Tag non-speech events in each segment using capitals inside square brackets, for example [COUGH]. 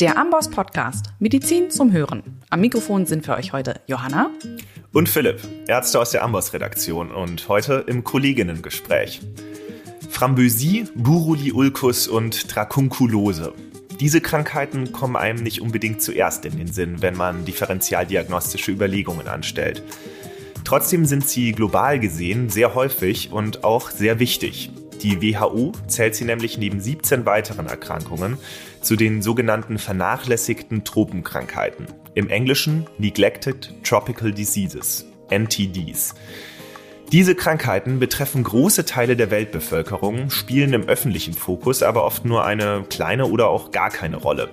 Der Amboss Podcast Medizin zum Hören. Am Mikrofon sind für euch heute Johanna und Philipp, Ärzte aus der Amboss Redaktion und heute im Kolleginnengespräch. Frambosie, Buruli-Ulcus und Dracunculose. Diese Krankheiten kommen einem nicht unbedingt zuerst in den Sinn, wenn man differentialdiagnostische Überlegungen anstellt. Trotzdem sind sie global gesehen sehr häufig und auch sehr wichtig. Die WHO zählt sie nämlich neben 17 weiteren Erkrankungen zu den sogenannten vernachlässigten Tropenkrankheiten. Im Englischen Neglected Tropical Diseases, NTDs. Diese Krankheiten betreffen große Teile der Weltbevölkerung, spielen im öffentlichen Fokus aber oft nur eine kleine oder auch gar keine Rolle.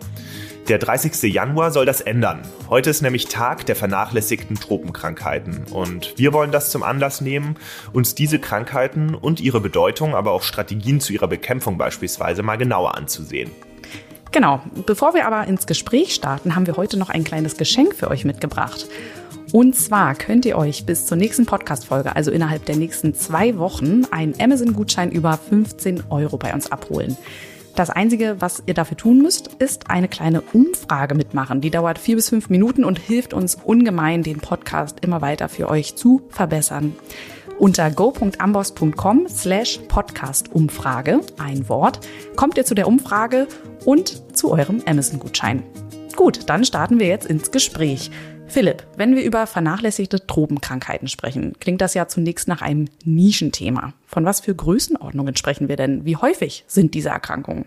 Der 30. Januar soll das ändern. Heute ist nämlich Tag der vernachlässigten Tropenkrankheiten. Und wir wollen das zum Anlass nehmen, uns diese Krankheiten und ihre Bedeutung, aber auch Strategien zu ihrer Bekämpfung beispielsweise mal genauer anzusehen. Genau, bevor wir aber ins Gespräch starten, haben wir heute noch ein kleines Geschenk für euch mitgebracht. Und zwar könnt ihr euch bis zur nächsten Podcast-Folge, also innerhalb der nächsten zwei Wochen, einen Amazon-Gutschein über 15 Euro bei uns abholen. Das Einzige, was ihr dafür tun müsst, ist eine kleine Umfrage mitmachen. Die dauert vier bis fünf Minuten und hilft uns ungemein, den Podcast immer weiter für euch zu verbessern. Unter go.amboss.com slash Podcast-Umfrage, ein Wort, kommt ihr zu der Umfrage und zu eurem Amazon-Gutschein. Gut, dann starten wir jetzt ins Gespräch. Philipp, wenn wir über vernachlässigte Tropenkrankheiten sprechen, klingt das ja zunächst nach einem Nischenthema. Von was für Größenordnungen sprechen wir denn? Wie häufig sind diese Erkrankungen?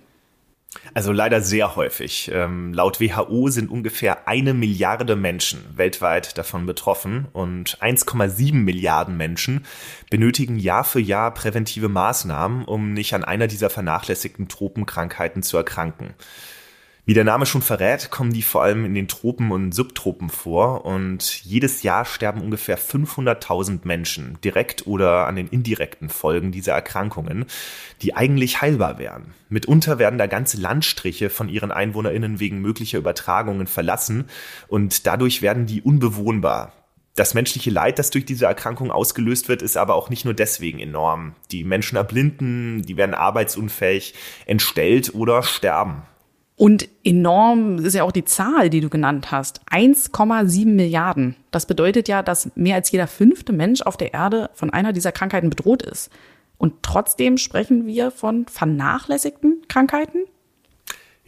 Also leider sehr häufig. Ähm, laut WHO sind ungefähr eine Milliarde Menschen weltweit davon betroffen und 1,7 Milliarden Menschen benötigen Jahr für Jahr präventive Maßnahmen, um nicht an einer dieser vernachlässigten Tropenkrankheiten zu erkranken. Wie der Name schon verrät, kommen die vor allem in den Tropen und Subtropen vor und jedes Jahr sterben ungefähr 500.000 Menschen direkt oder an den indirekten Folgen dieser Erkrankungen, die eigentlich heilbar wären. Mitunter werden da ganze Landstriche von ihren EinwohnerInnen wegen möglicher Übertragungen verlassen und dadurch werden die unbewohnbar. Das menschliche Leid, das durch diese Erkrankung ausgelöst wird, ist aber auch nicht nur deswegen enorm. Die Menschen erblinden, die werden arbeitsunfähig, entstellt oder sterben. Und enorm ist ja auch die Zahl, die du genannt hast. 1,7 Milliarden. Das bedeutet ja, dass mehr als jeder fünfte Mensch auf der Erde von einer dieser Krankheiten bedroht ist. Und trotzdem sprechen wir von vernachlässigten Krankheiten?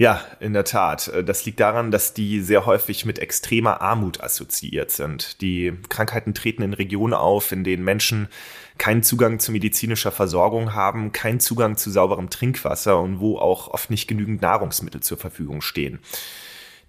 Ja, in der Tat. Das liegt daran, dass die sehr häufig mit extremer Armut assoziiert sind. Die Krankheiten treten in Regionen auf, in denen Menschen keinen Zugang zu medizinischer Versorgung haben, keinen Zugang zu sauberem Trinkwasser und wo auch oft nicht genügend Nahrungsmittel zur Verfügung stehen.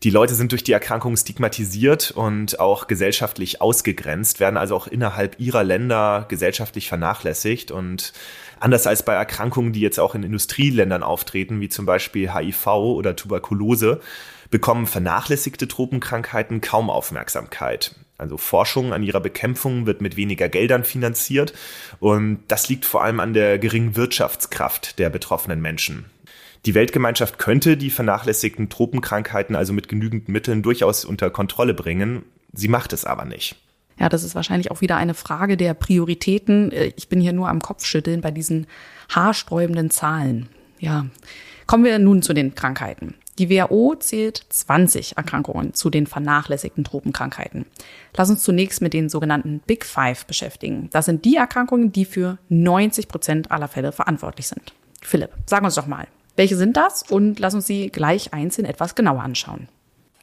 Die Leute sind durch die Erkrankung stigmatisiert und auch gesellschaftlich ausgegrenzt, werden also auch innerhalb ihrer Länder gesellschaftlich vernachlässigt und anders als bei Erkrankungen, die jetzt auch in Industrieländern auftreten, wie zum Beispiel HIV oder Tuberkulose, bekommen vernachlässigte Tropenkrankheiten kaum Aufmerksamkeit. Also Forschung an ihrer Bekämpfung wird mit weniger Geldern finanziert und das liegt vor allem an der geringen Wirtschaftskraft der betroffenen Menschen. Die Weltgemeinschaft könnte die vernachlässigten Tropenkrankheiten also mit genügend Mitteln durchaus unter Kontrolle bringen. Sie macht es aber nicht. Ja, das ist wahrscheinlich auch wieder eine Frage der Prioritäten. Ich bin hier nur am Kopfschütteln bei diesen haarsträubenden Zahlen. Ja, kommen wir nun zu den Krankheiten. Die WHO zählt 20 Erkrankungen zu den vernachlässigten Tropenkrankheiten. Lass uns zunächst mit den sogenannten Big Five beschäftigen. Das sind die Erkrankungen, die für 90 Prozent aller Fälle verantwortlich sind. Philipp, sag uns doch mal, welche sind das? Und lass uns sie gleich einzeln etwas genauer anschauen.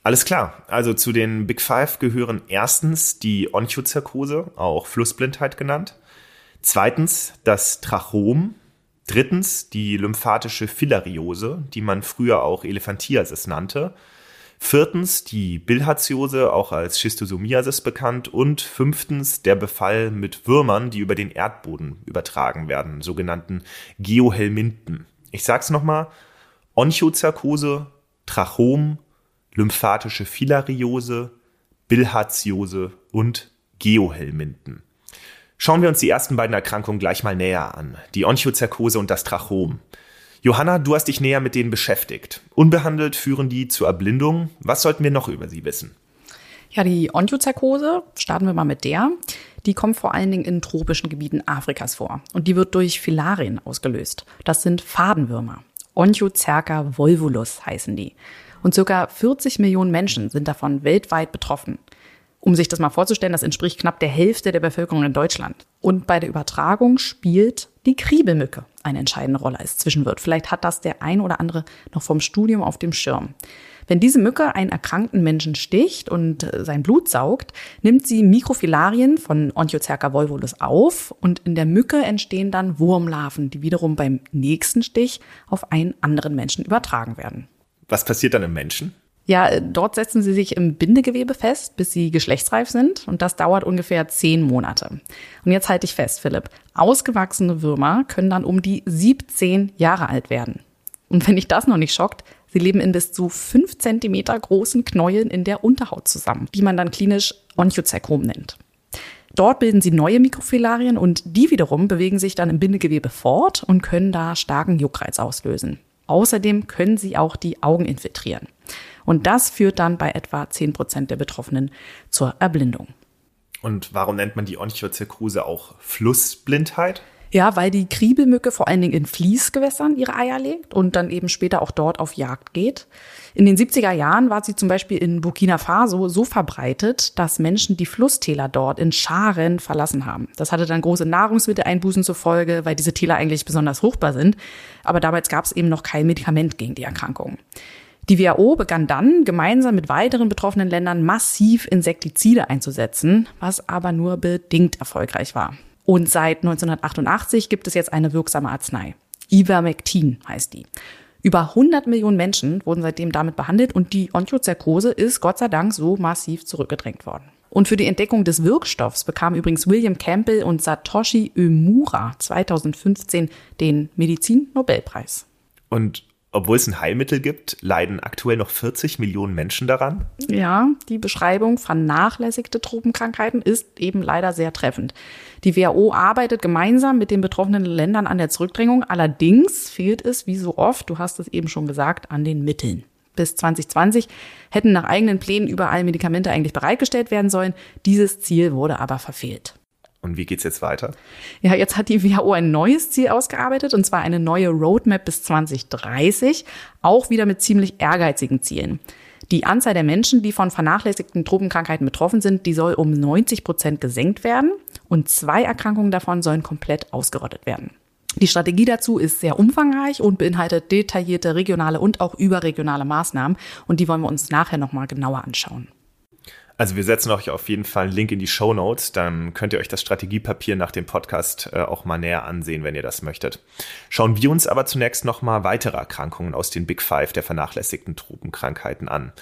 Alles klar. Also zu den Big Five gehören erstens die Onchozarkose, auch Flussblindheit genannt. Zweitens das Trachom, Drittens die lymphatische Filariose, die man früher auch Elephantiasis nannte. Viertens die Bilharziose, auch als Schistosomiasis bekannt. Und fünftens der Befall mit Würmern, die über den Erdboden übertragen werden, sogenannten Geohelminten. Ich sag's nochmal. Onchozarkose, Trachom, lymphatische Filariose, Bilharziose und Geohelminten. Schauen wir uns die ersten beiden Erkrankungen gleich mal näher an. Die Onchozarkose und das Trachom. Johanna, du hast dich näher mit denen beschäftigt. Unbehandelt führen die zur Erblindung. Was sollten wir noch über sie wissen? Ja, die Onchozarkose, starten wir mal mit der. Die kommt vor allen Dingen in tropischen Gebieten Afrikas vor. Und die wird durch Filarien ausgelöst. Das sind Fadenwürmer. Onchocerca volvulus heißen die. Und circa 40 Millionen Menschen sind davon weltweit betroffen. Um sich das mal vorzustellen, das entspricht knapp der Hälfte der Bevölkerung in Deutschland. Und bei der Übertragung spielt die Kriebelmücke eine entscheidende Rolle als Zwischenwirt. Vielleicht hat das der ein oder andere noch vom Studium auf dem Schirm. Wenn diese Mücke einen erkrankten Menschen sticht und äh, sein Blut saugt, nimmt sie Mikrofilarien von Onchocerca volvulus auf und in der Mücke entstehen dann Wurmlarven, die wiederum beim nächsten Stich auf einen anderen Menschen übertragen werden. Was passiert dann im Menschen? Ja, dort setzen sie sich im Bindegewebe fest, bis sie geschlechtsreif sind. Und das dauert ungefähr zehn Monate. Und jetzt halte ich fest, Philipp. Ausgewachsene Würmer können dann um die 17 Jahre alt werden. Und wenn dich das noch nicht schockt, sie leben in bis zu fünf Zentimeter großen Knäueln in der Unterhaut zusammen, die man dann klinisch Onchocerkom nennt. Dort bilden sie neue Mikrofilarien und die wiederum bewegen sich dann im Bindegewebe fort und können da starken Juckreiz auslösen. Außerdem können sie auch die Augen infiltrieren. Und das führt dann bei etwa 10 Prozent der Betroffenen zur Erblindung. Und warum nennt man die Onchocercose auch Flussblindheit? Ja, weil die Kriebelmücke vor allen Dingen in Fließgewässern ihre Eier legt und dann eben später auch dort auf Jagd geht. In den 70er Jahren war sie zum Beispiel in Burkina Faso so verbreitet, dass Menschen die Flusstäler dort in Scharen verlassen haben. Das hatte dann große Nahrungsmitteleinbußen zur Folge, weil diese Täler eigentlich besonders fruchtbar sind. Aber damals gab es eben noch kein Medikament gegen die Erkrankung. Die WHO begann dann gemeinsam mit weiteren betroffenen Ländern massiv Insektizide einzusetzen, was aber nur bedingt erfolgreich war. Und seit 1988 gibt es jetzt eine wirksame Arznei. Ivermectin heißt die. Über 100 Millionen Menschen wurden seitdem damit behandelt und die Onchocercose ist Gott sei Dank so massiv zurückgedrängt worden. Und für die Entdeckung des Wirkstoffs bekamen übrigens William Campbell und Satoshi Omura 2015 den Medizin-Nobelpreis. Und obwohl es ein Heilmittel gibt, leiden aktuell noch 40 Millionen Menschen daran? Ja, die Beschreibung vernachlässigte Tropenkrankheiten ist eben leider sehr treffend. Die WHO arbeitet gemeinsam mit den betroffenen Ländern an der Zurückdrängung. Allerdings fehlt es, wie so oft, du hast es eben schon gesagt, an den Mitteln. Bis 2020 hätten nach eigenen Plänen überall Medikamente eigentlich bereitgestellt werden sollen. Dieses Ziel wurde aber verfehlt. Und wie geht's jetzt weiter? Ja, jetzt hat die WHO ein neues Ziel ausgearbeitet, und zwar eine neue Roadmap bis 2030, auch wieder mit ziemlich ehrgeizigen Zielen. Die Anzahl der Menschen, die von vernachlässigten Tropenkrankheiten betroffen sind, die soll um 90 Prozent gesenkt werden und zwei Erkrankungen davon sollen komplett ausgerottet werden. Die Strategie dazu ist sehr umfangreich und beinhaltet detaillierte regionale und auch überregionale Maßnahmen und die wollen wir uns nachher nochmal genauer anschauen. Also wir setzen euch auf jeden Fall einen Link in die Show Notes, dann könnt ihr euch das Strategiepapier nach dem Podcast äh, auch mal näher ansehen, wenn ihr das möchtet. Schauen wir uns aber zunächst nochmal weitere Erkrankungen aus den Big Five der vernachlässigten Tropenkrankheiten an.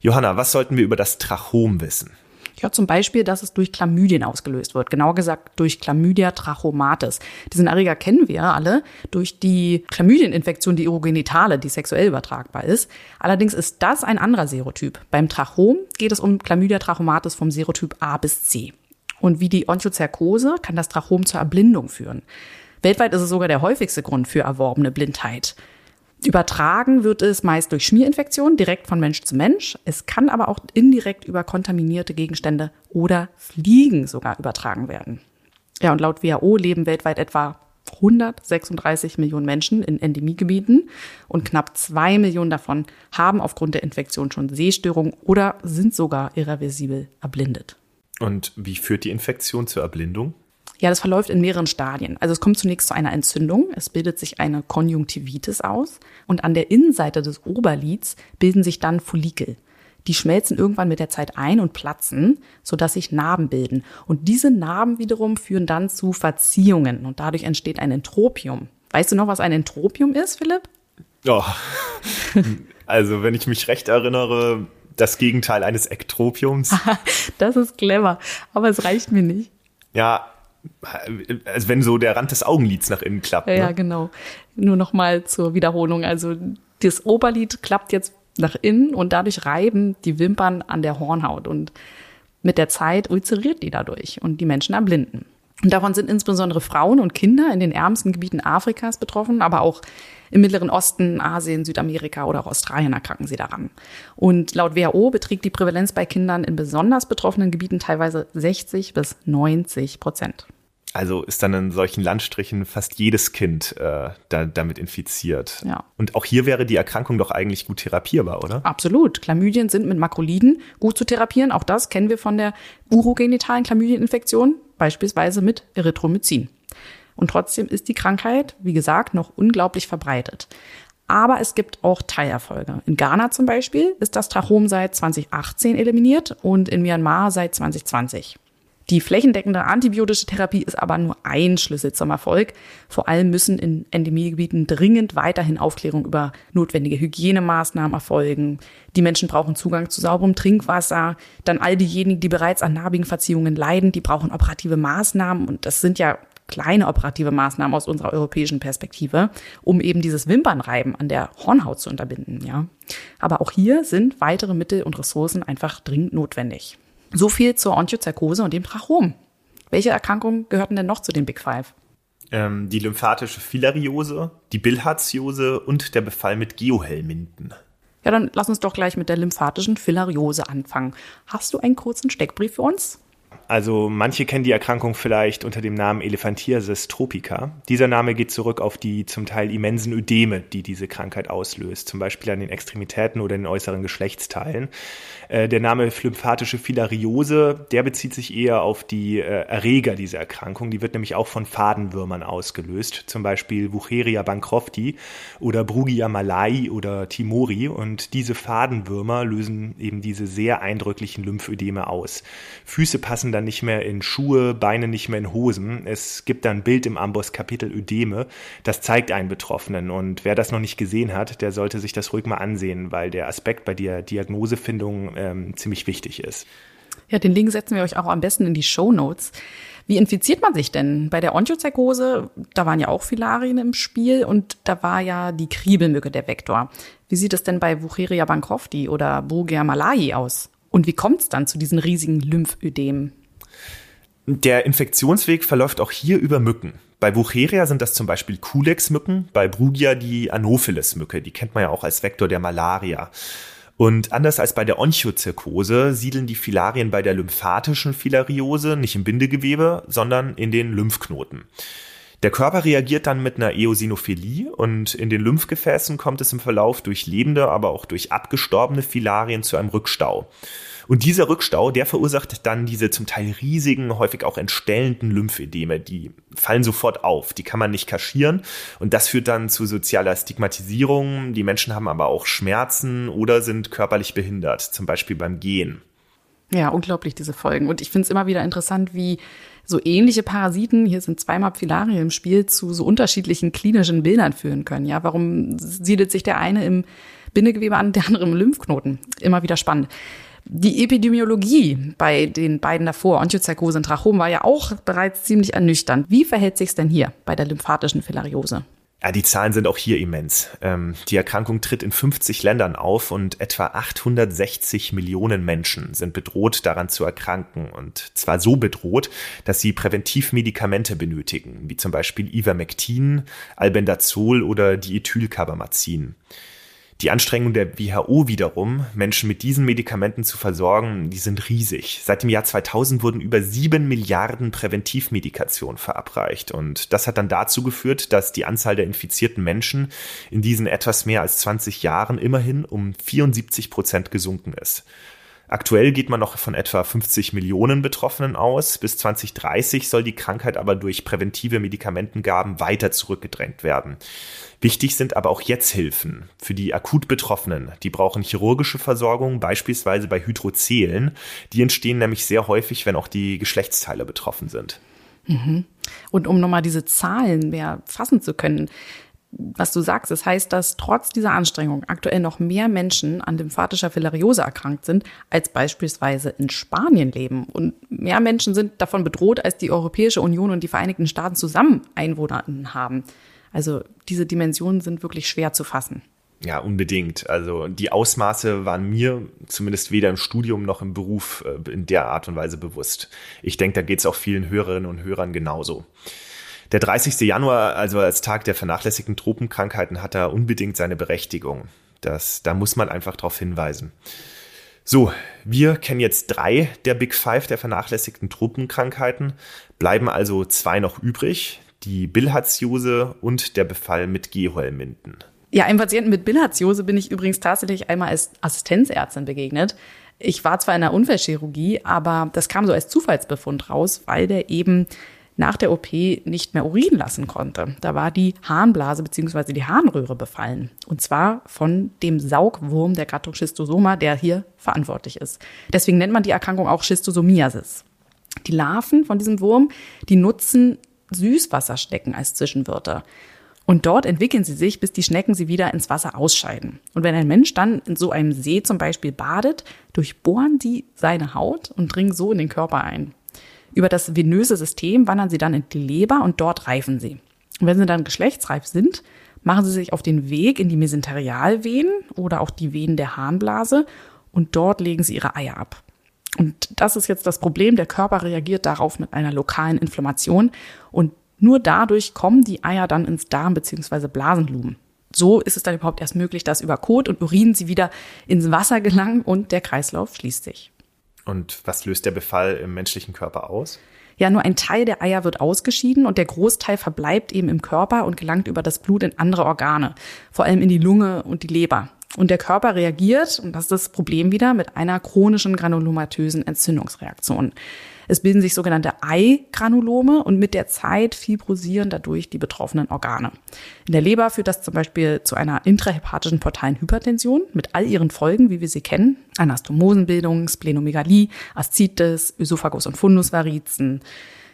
Johanna, was sollten wir über das Trachom wissen? Ja, zum Beispiel, dass es durch Chlamydien ausgelöst wird. Genauer gesagt durch Chlamydia trachomatis. Diesen Erreger kennen wir alle durch die Chlamydieninfektion, die Urogenitale, die sexuell übertragbar ist. Allerdings ist das ein anderer Serotyp. Beim Trachom geht es um Chlamydia trachomatis vom Serotyp A bis C. Und wie die Onchocercose kann das Trachom zur Erblindung führen. Weltweit ist es sogar der häufigste Grund für erworbene Blindheit. Übertragen wird es meist durch Schmierinfektionen direkt von Mensch zu Mensch. Es kann aber auch indirekt über kontaminierte Gegenstände oder Fliegen sogar übertragen werden. Ja, und laut WHO leben weltweit etwa 136 Millionen Menschen in Endemiegebieten und knapp zwei Millionen davon haben aufgrund der Infektion schon Sehstörungen oder sind sogar irreversibel erblindet. Und wie führt die Infektion zur Erblindung? Ja, das verläuft in mehreren Stadien. Also es kommt zunächst zu einer Entzündung, es bildet sich eine Konjunktivitis aus und an der Innenseite des Oberlids bilden sich dann Follikel. Die schmelzen irgendwann mit der Zeit ein und platzen, sodass sich Narben bilden. Und diese Narben wiederum führen dann zu Verziehungen und dadurch entsteht ein Entropium. Weißt du noch, was ein Entropium ist, Philipp? Oh. [LAUGHS] Also, wenn ich mich recht erinnere, das Gegenteil eines Ektropiums. [LAUGHS] das ist clever, aber es reicht mir nicht. Ja, als wenn so der Rand des Augenlids nach innen klappt. Ja, ne? ja genau. Nur noch mal zur Wiederholung. Also das Oberlid klappt jetzt nach innen und dadurch reiben die Wimpern an der Hornhaut und mit der Zeit ulzeriert die dadurch und die Menschen erblinden. Und davon sind insbesondere Frauen und Kinder in den ärmsten Gebieten Afrikas betroffen, aber auch im Mittleren Osten, Asien, Südamerika oder auch Australien erkranken sie daran. Und laut WHO beträgt die Prävalenz bei Kindern in besonders betroffenen Gebieten teilweise 60 bis 90 Prozent. Also ist dann in solchen Landstrichen fast jedes Kind äh, da, damit infiziert. Ja. Und auch hier wäre die Erkrankung doch eigentlich gut therapierbar, oder? Absolut. Chlamydien sind mit Makroliden gut zu therapieren. Auch das kennen wir von der urogenitalen Chlamydieninfektion, beispielsweise mit Erythromycin. Und trotzdem ist die Krankheit, wie gesagt, noch unglaublich verbreitet. Aber es gibt auch Teilerfolge. In Ghana zum Beispiel ist das Trachom seit 2018 eliminiert und in Myanmar seit 2020. Die flächendeckende antibiotische Therapie ist aber nur ein Schlüssel zum Erfolg. Vor allem müssen in Endemiegebieten dringend weiterhin Aufklärung über notwendige Hygienemaßnahmen erfolgen. Die Menschen brauchen Zugang zu sauberem Trinkwasser. Dann all diejenigen, die bereits an narbigen Verziehungen leiden, die brauchen operative Maßnahmen. Und das sind ja kleine operative Maßnahmen aus unserer europäischen Perspektive, um eben dieses Wimpernreiben an der Hornhaut zu unterbinden, ja. Aber auch hier sind weitere Mittel und Ressourcen einfach dringend notwendig. So viel zur Onchozarkose und dem Trachom. Welche Erkrankungen gehörten denn noch zu den Big Five? Ähm, die lymphatische Filariose, die Bilharziose und der Befall mit Geohelminten. Ja, dann lass uns doch gleich mit der lymphatischen Filariose anfangen. Hast du einen kurzen Steckbrief für uns? Also manche kennen die Erkrankung vielleicht unter dem Namen Elephantiasis tropica. Dieser Name geht zurück auf die zum Teil immensen Ödeme, die diese Krankheit auslöst, zum Beispiel an den Extremitäten oder den äußeren Geschlechtsteilen. Äh, der Name lymphatische Filariose, der bezieht sich eher auf die äh, Erreger dieser Erkrankung. Die wird nämlich auch von Fadenwürmern ausgelöst, zum Beispiel Wucheria bancrofti oder Brugia malai oder Timori. Und diese Fadenwürmer lösen eben diese sehr eindrücklichen Lymphödeme aus. Füße passen dann nicht mehr in Schuhe, Beine nicht mehr in Hosen. Es gibt dann ein Bild im Amboss Kapitel Ödeme, das zeigt einen Betroffenen. Und wer das noch nicht gesehen hat, der sollte sich das ruhig mal ansehen, weil der Aspekt bei der Diagnosefindung ähm, ziemlich wichtig ist. Ja, den Link setzen wir euch auch am besten in die Show Notes. Wie infiziert man sich denn? Bei der Onchozarkose, da waren ja auch Filarien im Spiel und da war ja die Kriebelmücke der Vektor. Wie sieht es denn bei Wucheria bancrofti oder Brugia malai aus? Und wie kommt es dann zu diesen riesigen Lymphödemen? Der Infektionsweg verläuft auch hier über Mücken. Bei Wucheria sind das zum Beispiel Culex-Mücken, bei Brugia die Anopheles-Mücke, die kennt man ja auch als Vektor der Malaria. Und anders als bei der Onchozirkose siedeln die Filarien bei der lymphatischen Filariose nicht im Bindegewebe, sondern in den Lymphknoten. Der Körper reagiert dann mit einer Eosinophilie und in den Lymphgefäßen kommt es im Verlauf durch lebende, aber auch durch abgestorbene Filarien zu einem Rückstau. Und dieser Rückstau, der verursacht dann diese zum Teil riesigen, häufig auch entstellenden Lymphedeme. Die fallen sofort auf, die kann man nicht kaschieren. Und das führt dann zu sozialer Stigmatisierung. Die Menschen haben aber auch Schmerzen oder sind körperlich behindert, zum Beispiel beim Gehen. Ja, unglaublich, diese Folgen. Und ich finde es immer wieder interessant, wie so ähnliche Parasiten, hier sind zweimal Filarien im Spiel, zu so unterschiedlichen klinischen Bildern führen können. Ja, warum siedelt sich der eine im Bindegewebe an, der andere im Lymphknoten? Immer wieder spannend. Die Epidemiologie bei den beiden davor, Onchocerkose und Trachom, war ja auch bereits ziemlich ernüchternd. Wie verhält sich es denn hier bei der lymphatischen Filariose? Ja, die Zahlen sind auch hier immens. Ähm, die Erkrankung tritt in 50 Ländern auf und etwa 860 Millionen Menschen sind bedroht, daran zu erkranken. Und zwar so bedroht, dass sie Präventivmedikamente benötigen, wie zum Beispiel Ivermectin, Albendazol oder Diethylcarbamazin. Die Anstrengungen der WHO wiederum, Menschen mit diesen Medikamenten zu versorgen, die sind riesig. Seit dem Jahr 2000 wurden über sieben Milliarden Präventivmedikationen verabreicht. Und das hat dann dazu geführt, dass die Anzahl der infizierten Menschen in diesen etwas mehr als 20 Jahren immerhin um 74 Prozent gesunken ist. Aktuell geht man noch von etwa 50 Millionen Betroffenen aus. Bis 2030 soll die Krankheit aber durch präventive Medikamentengaben weiter zurückgedrängt werden. Wichtig sind aber auch jetzt Hilfen für die akut Betroffenen. Die brauchen chirurgische Versorgung, beispielsweise bei Hydrozelen. Die entstehen nämlich sehr häufig, wenn auch die Geschlechtsteile betroffen sind. Mhm. Und um nochmal diese Zahlen mehr fassen zu können, was du sagst, das heißt, dass trotz dieser Anstrengung aktuell noch mehr Menschen an lymphatischer Filariose erkrankt sind, als beispielsweise in Spanien leben. Und mehr Menschen sind davon bedroht, als die Europäische Union und die Vereinigten Staaten zusammen Einwohnerinnen haben. Also diese Dimensionen sind wirklich schwer zu fassen. Ja, unbedingt. Also die Ausmaße waren mir zumindest weder im Studium noch im Beruf äh, in der Art und Weise bewusst. Ich denke, da geht es auch vielen Hörerinnen und Hörern genauso. Der 30. Januar, also als Tag der vernachlässigten Tropenkrankheiten, hat da unbedingt seine Berechtigung. Das, da muss man einfach darauf hinweisen. So, wir kennen jetzt drei der Big Five der vernachlässigten Truppenkrankheiten, bleiben also zwei noch übrig, die Bilharziose und der Befall mit Geholminden. Ja, einem Patienten mit Bilharziose bin ich übrigens tatsächlich einmal als Assistenzärztin begegnet. Ich war zwar in der Unfallchirurgie, aber das kam so als Zufallsbefund raus, weil der eben nach der OP nicht mehr Urin lassen konnte. Da war die Harnblase bzw. die Harnröhre befallen. Und zwar von dem Saugwurm der Gattung Schistosoma, der hier verantwortlich ist. Deswegen nennt man die Erkrankung auch Schistosomiasis. Die Larven von diesem Wurm, die nutzen Süßwasserstecken als Zwischenwörter. Und dort entwickeln sie sich, bis die Schnecken sie wieder ins Wasser ausscheiden. Und wenn ein Mensch dann in so einem See zum Beispiel badet, durchbohren die seine Haut und dringen so in den Körper ein. Über das venöse System wandern sie dann in die Leber und dort reifen sie. Und wenn sie dann geschlechtsreif sind, machen sie sich auf den Weg in die Mesenterialvenen oder auch die Venen der Harnblase und dort legen sie ihre Eier ab. Und das ist jetzt das Problem. Der Körper reagiert darauf mit einer lokalen Inflammation und nur dadurch kommen die Eier dann ins Darm- bzw. Blasenlumen. So ist es dann überhaupt erst möglich, dass über Kot und Urin sie wieder ins Wasser gelangen und der Kreislauf schließt sich. Und was löst der Befall im menschlichen Körper aus? Ja, nur ein Teil der Eier wird ausgeschieden und der Großteil verbleibt eben im Körper und gelangt über das Blut in andere Organe, vor allem in die Lunge und die Leber. Und der Körper reagiert, und das ist das Problem wieder, mit einer chronischen granulomatösen Entzündungsreaktion. Es bilden sich sogenannte Eigranulome und mit der Zeit fibrosieren dadurch die betroffenen Organe. In der Leber führt das zum Beispiel zu einer intrahepatischen portalen Hypertension mit all ihren Folgen, wie wir sie kennen. Anastomosenbildung, Splenomegalie, Aszites, Ösophagus- und Fundusvarizen.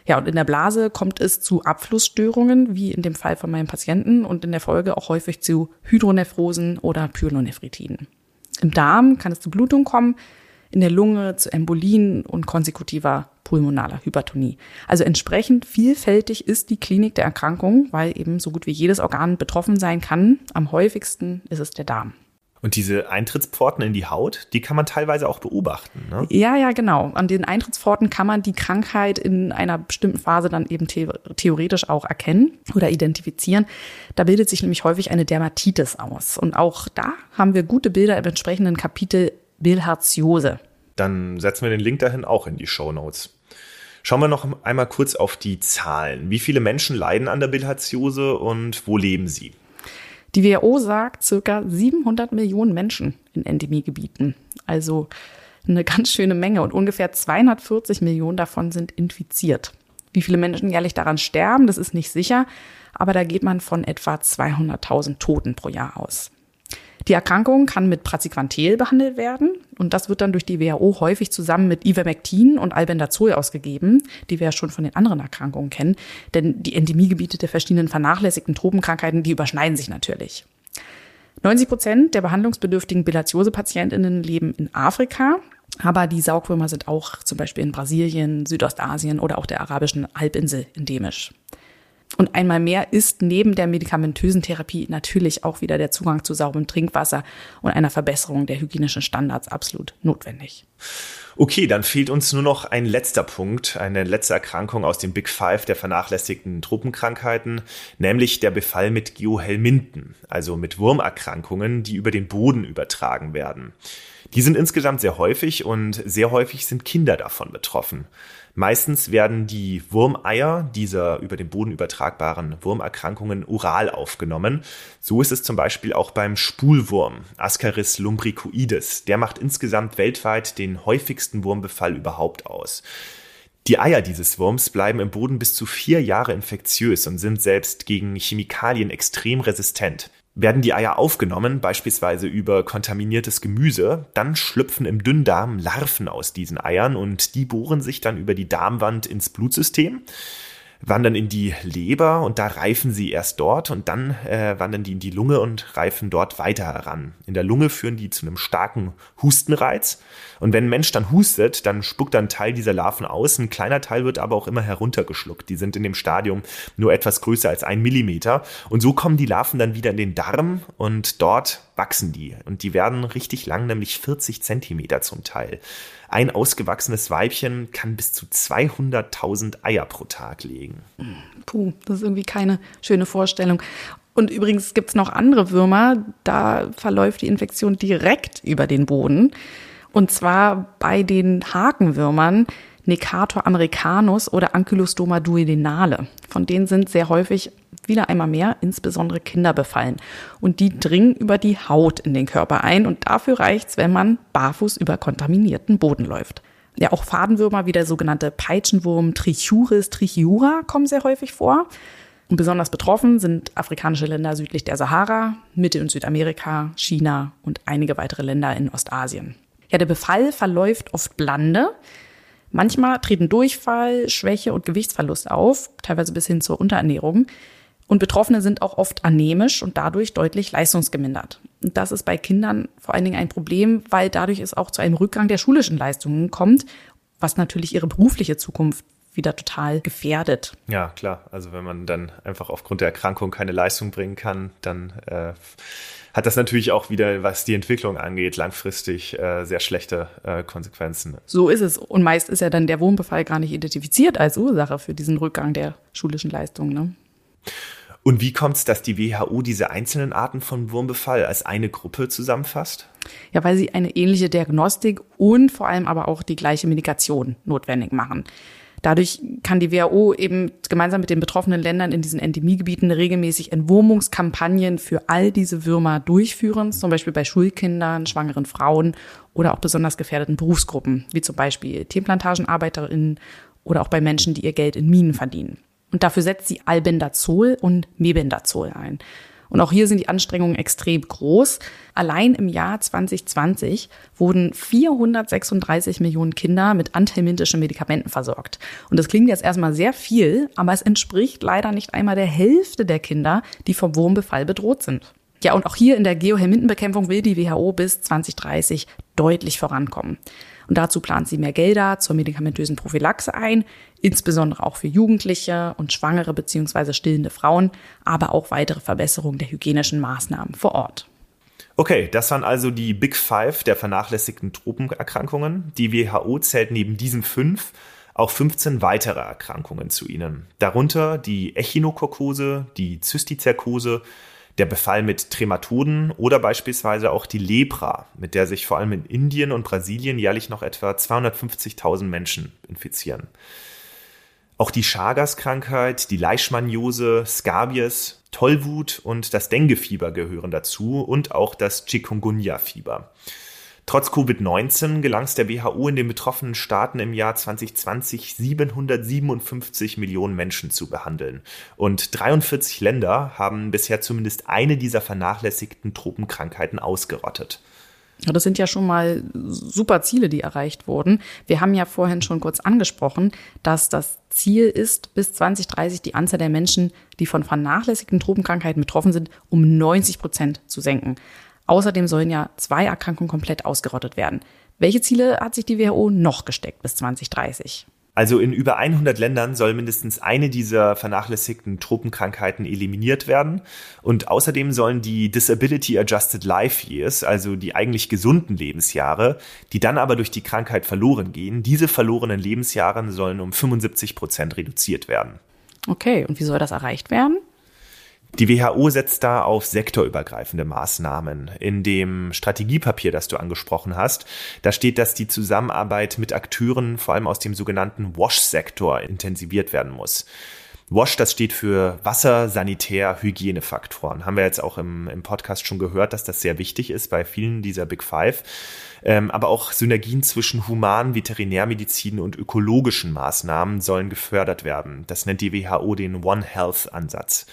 Ja, und in der Blase kommt es zu Abflussstörungen, wie in dem Fall von meinem Patienten, und in der Folge auch häufig zu Hydronephrosen oder Pyelonephritiden. Im Darm kann es zu Blutung kommen, in der Lunge zu Embolien und konsekutiver pulmonaler Hypertonie. Also entsprechend vielfältig ist die Klinik der Erkrankung, weil eben so gut wie jedes Organ betroffen sein kann. Am häufigsten ist es der Darm. Und diese Eintrittspforten in die Haut, die kann man teilweise auch beobachten. Ne? Ja, ja, genau. An den Eintrittspforten kann man die Krankheit in einer bestimmten Phase dann eben the theoretisch auch erkennen oder identifizieren. Da bildet sich nämlich häufig eine Dermatitis aus. Und auch da haben wir gute Bilder im entsprechenden Kapitel Bilharziose. Dann setzen wir den Link dahin auch in die Show Notes. Schauen wir noch einmal kurz auf die Zahlen. Wie viele Menschen leiden an der Bilharziose und wo leben sie? Die WHO sagt circa 700 Millionen Menschen in Endemiegebieten. Also eine ganz schöne Menge und ungefähr 240 Millionen davon sind infiziert. Wie viele Menschen jährlich daran sterben, das ist nicht sicher, aber da geht man von etwa 200.000 Toten pro Jahr aus. Die Erkrankung kann mit Praziquantel behandelt werden und das wird dann durch die WHO häufig zusammen mit Ivermectin und Albendazol ausgegeben, die wir ja schon von den anderen Erkrankungen kennen, denn die Endemiegebiete der verschiedenen vernachlässigten Tropenkrankheiten, die überschneiden sich natürlich. 90 Prozent der behandlungsbedürftigen Bilharziose-PatientInnen leben in Afrika, aber die Saugwürmer sind auch zum Beispiel in Brasilien, Südostasien oder auch der arabischen Halbinsel endemisch. Und einmal mehr ist neben der medikamentösen Therapie natürlich auch wieder der Zugang zu sauberem Trinkwasser und einer Verbesserung der hygienischen Standards absolut notwendig. Okay, dann fehlt uns nur noch ein letzter Punkt, eine letzte Erkrankung aus dem Big Five der vernachlässigten Truppenkrankheiten, nämlich der Befall mit Geohelminten, also mit Wurmerkrankungen, die über den Boden übertragen werden. Die sind insgesamt sehr häufig und sehr häufig sind Kinder davon betroffen. Meistens werden die Wurmeier dieser über den Boden übertragbaren Wurmerkrankungen oral aufgenommen. So ist es zum Beispiel auch beim Spulwurm Ascaris lumbricoides. Der macht insgesamt weltweit den häufigsten Wurmbefall überhaupt aus. Die Eier dieses Wurms bleiben im Boden bis zu vier Jahre infektiös und sind selbst gegen Chemikalien extrem resistent. Werden die Eier aufgenommen, beispielsweise über kontaminiertes Gemüse, dann schlüpfen im Dünndarm Larven aus diesen Eiern und die bohren sich dann über die Darmwand ins Blutsystem wandern in die Leber und da reifen sie erst dort und dann äh, wandern die in die Lunge und reifen dort weiter heran. In der Lunge führen die zu einem starken Hustenreiz und wenn ein Mensch dann hustet, dann spuckt dann ein Teil dieser Larven aus, ein kleiner Teil wird aber auch immer heruntergeschluckt. Die sind in dem Stadium nur etwas größer als ein Millimeter und so kommen die Larven dann wieder in den Darm und dort wachsen die und die werden richtig lang, nämlich 40 Zentimeter zum Teil. Ein ausgewachsenes Weibchen kann bis zu 200.000 Eier pro Tag legen. Puh, das ist irgendwie keine schöne Vorstellung. Und übrigens gibt es noch andere Würmer, da verläuft die Infektion direkt über den Boden. Und zwar bei den Hakenwürmern Necator americanus oder Ankylostoma duodenale. Von denen sind sehr häufig wieder einmal mehr, insbesondere Kinder befallen. Und die dringen über die Haut in den Körper ein und dafür reicht's, wenn man barfuß über kontaminierten Boden läuft. Ja, auch Fadenwürmer wie der sogenannte Peitschenwurm Trichuris trichiura kommen sehr häufig vor. Und besonders betroffen sind afrikanische Länder südlich der Sahara, Mittel- und Südamerika, China und einige weitere Länder in Ostasien. Ja, der Befall verläuft oft blande. Manchmal treten Durchfall, Schwäche und Gewichtsverlust auf, teilweise bis hin zur Unterernährung. Und Betroffene sind auch oft anämisch und dadurch deutlich leistungsgemindert. Und das ist bei Kindern vor allen Dingen ein Problem, weil dadurch es auch zu einem Rückgang der schulischen Leistungen kommt, was natürlich ihre berufliche Zukunft wieder total gefährdet. Ja, klar. Also wenn man dann einfach aufgrund der Erkrankung keine Leistung bringen kann, dann äh, hat das natürlich auch wieder, was die Entwicklung angeht, langfristig äh, sehr schlechte äh, Konsequenzen. So ist es. Und meist ist ja dann der Wurmbefall gar nicht identifiziert als Ursache für diesen Rückgang der schulischen Leistungen. Ne? Und wie kommt es, dass die WHO diese einzelnen Arten von Wurmbefall als eine Gruppe zusammenfasst? Ja, weil sie eine ähnliche Diagnostik und vor allem aber auch die gleiche Medikation notwendig machen. Dadurch kann die WHO eben gemeinsam mit den betroffenen Ländern in diesen Endemiegebieten regelmäßig Entwurmungskampagnen für all diese Würmer durchführen, zum Beispiel bei Schulkindern, schwangeren Frauen oder auch besonders gefährdeten Berufsgruppen, wie zum Beispiel Tierplantagenarbeiterinnen oder auch bei Menschen, die ihr Geld in Minen verdienen. Und dafür setzt sie Albendazol und Mebendazol ein. Und auch hier sind die Anstrengungen extrem groß. Allein im Jahr 2020 wurden 436 Millionen Kinder mit antihelmintischen Medikamenten versorgt. Und das klingt jetzt erstmal sehr viel, aber es entspricht leider nicht einmal der Hälfte der Kinder, die vom Wurmbefall bedroht sind. Ja, und auch hier in der Geohelmintenbekämpfung will die WHO bis 2030 deutlich vorankommen. Und dazu plant sie mehr Gelder zur medikamentösen Prophylaxe ein, insbesondere auch für Jugendliche und schwangere bzw. stillende Frauen, aber auch weitere Verbesserungen der hygienischen Maßnahmen vor Ort. Okay, das waren also die Big Five der vernachlässigten Tropenerkrankungen. Die WHO zählt neben diesen fünf auch 15 weitere Erkrankungen zu ihnen. Darunter die Echinokokose, die Zystizerkose, der Befall mit Trematoden oder beispielsweise auch die Lepra, mit der sich vor allem in Indien und Brasilien jährlich noch etwa 250.000 Menschen infizieren. Auch die Chagas-Krankheit, die Leishmaniose, Scabies, Tollwut und das Denguefieber gehören dazu und auch das Chikungunya-Fieber. Trotz Covid-19 gelang es der WHO in den betroffenen Staaten im Jahr 2020 757 Millionen Menschen zu behandeln. Und 43 Länder haben bisher zumindest eine dieser vernachlässigten Tropenkrankheiten ausgerottet. Das sind ja schon mal super Ziele, die erreicht wurden. Wir haben ja vorhin schon kurz angesprochen, dass das Ziel ist, bis 2030 die Anzahl der Menschen, die von vernachlässigten Tropenkrankheiten betroffen sind, um 90 Prozent zu senken. Außerdem sollen ja zwei Erkrankungen komplett ausgerottet werden. Welche Ziele hat sich die WHO noch gesteckt bis 2030? Also in über 100 Ländern soll mindestens eine dieser vernachlässigten Tropenkrankheiten eliminiert werden. Und außerdem sollen die Disability Adjusted Life Years, also die eigentlich gesunden Lebensjahre, die dann aber durch die Krankheit verloren gehen, diese verlorenen Lebensjahre sollen um 75 Prozent reduziert werden. Okay, und wie soll das erreicht werden? Die WHO setzt da auf sektorübergreifende Maßnahmen. In dem Strategiepapier, das du angesprochen hast, da steht, dass die Zusammenarbeit mit Akteuren, vor allem aus dem sogenannten WASH-Sektor, intensiviert werden muss. WASH, das steht für Wasser, Sanitär, Hygienefaktoren. Haben wir jetzt auch im, im Podcast schon gehört, dass das sehr wichtig ist bei vielen dieser Big Five. Ähm, aber auch Synergien zwischen Human-, Veterinärmedizin und ökologischen Maßnahmen sollen gefördert werden. Das nennt die WHO den One Health-Ansatz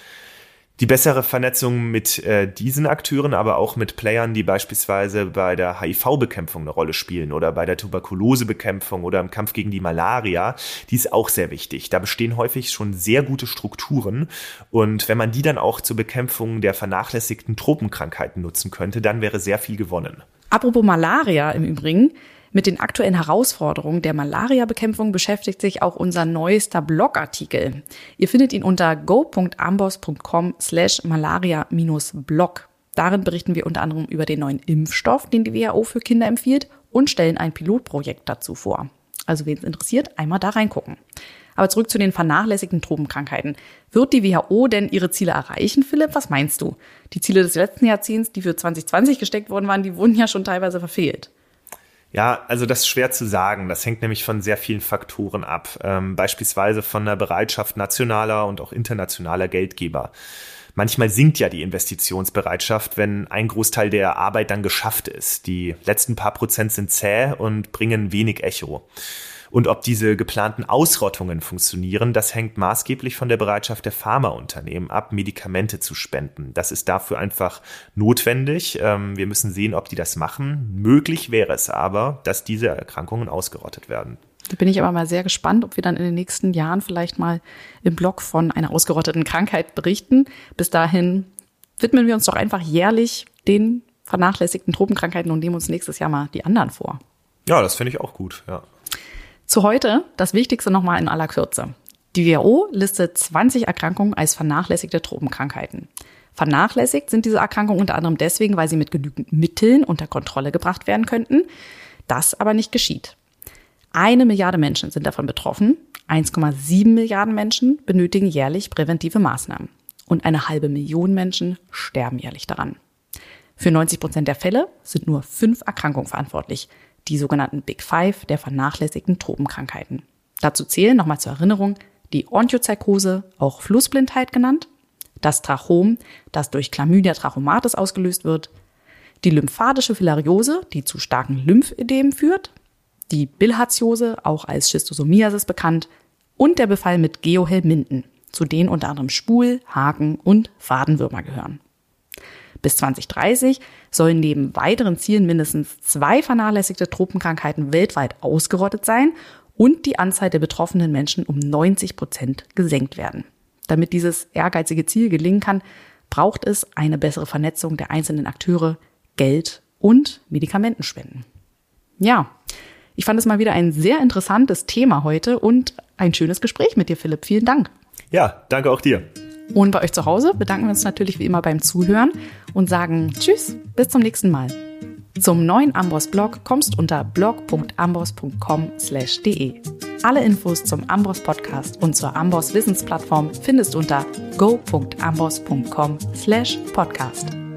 die bessere Vernetzung mit äh, diesen Akteuren, aber auch mit Playern, die beispielsweise bei der HIV-Bekämpfung eine Rolle spielen oder bei der Tuberkulosebekämpfung oder im Kampf gegen die Malaria, die ist auch sehr wichtig. Da bestehen häufig schon sehr gute Strukturen und wenn man die dann auch zur Bekämpfung der vernachlässigten Tropenkrankheiten nutzen könnte, dann wäre sehr viel gewonnen. Apropos Malaria im Übrigen, mit den aktuellen Herausforderungen der Malariabekämpfung beschäftigt sich auch unser neuester Blogartikel. Ihr findet ihn unter go.ambos.com slash malaria-blog. Darin berichten wir unter anderem über den neuen Impfstoff, den die WHO für Kinder empfiehlt und stellen ein Pilotprojekt dazu vor. Also wen es interessiert, einmal da reingucken. Aber zurück zu den vernachlässigten Tropenkrankheiten. Wird die WHO denn ihre Ziele erreichen, Philipp? Was meinst du? Die Ziele des letzten Jahrzehnts, die für 2020 gesteckt worden waren, die wurden ja schon teilweise verfehlt. Ja, also das ist schwer zu sagen. Das hängt nämlich von sehr vielen Faktoren ab. Ähm, beispielsweise von der Bereitschaft nationaler und auch internationaler Geldgeber. Manchmal sinkt ja die Investitionsbereitschaft, wenn ein Großteil der Arbeit dann geschafft ist. Die letzten paar Prozent sind zäh und bringen wenig Echo. Und ob diese geplanten Ausrottungen funktionieren, das hängt maßgeblich von der Bereitschaft der Pharmaunternehmen ab, Medikamente zu spenden. Das ist dafür einfach notwendig. Ähm, wir müssen sehen, ob die das machen. Möglich wäre es aber, dass diese Erkrankungen ausgerottet werden. Da bin ich aber mal sehr gespannt, ob wir dann in den nächsten Jahren vielleicht mal im Blog von einer ausgerotteten Krankheit berichten. Bis dahin widmen wir uns doch einfach jährlich den vernachlässigten Tropenkrankheiten und nehmen uns nächstes Jahr mal die anderen vor. Ja, das finde ich auch gut, ja. Zu heute das Wichtigste nochmal in aller Kürze. Die WHO listet 20 Erkrankungen als vernachlässigte Tropenkrankheiten. Vernachlässigt sind diese Erkrankungen unter anderem deswegen, weil sie mit genügend Mitteln unter Kontrolle gebracht werden könnten. Das aber nicht geschieht. Eine Milliarde Menschen sind davon betroffen. 1,7 Milliarden Menschen benötigen jährlich präventive Maßnahmen. Und eine halbe Million Menschen sterben jährlich daran. Für 90 Prozent der Fälle sind nur fünf Erkrankungen verantwortlich, die sogenannten Big Five der vernachlässigten Tropenkrankheiten. Dazu zählen nochmal zur Erinnerung die Onchocerkose, auch Flussblindheit genannt, das Trachom, das durch Chlamydia trachomatis ausgelöst wird, die lymphatische Filariose, die zu starken Lymphödem führt, die Bilharziose, auch als Schistosomiasis bekannt, und der Befall mit Geohelminten, zu denen unter anderem Spul-, Haken- und Fadenwürmer gehören. Bis 2030 sollen neben weiteren Zielen mindestens zwei vernachlässigte Tropenkrankheiten weltweit ausgerottet sein und die Anzahl der betroffenen Menschen um 90 Prozent gesenkt werden. Damit dieses ehrgeizige Ziel gelingen kann, braucht es eine bessere Vernetzung der einzelnen Akteure, Geld und Medikamentenspenden. Ja, ich fand es mal wieder ein sehr interessantes Thema heute und ein schönes Gespräch mit dir, Philipp. Vielen Dank. Ja, danke auch dir. Und bei euch zu Hause bedanken wir uns natürlich wie immer beim Zuhören und sagen Tschüss, bis zum nächsten Mal. Zum neuen Amboss-Blog kommst unter blog.amboss.com/de. Alle Infos zum Amboss Podcast und zur Amboss Wissensplattform findest unter go.amboss.com/podcast.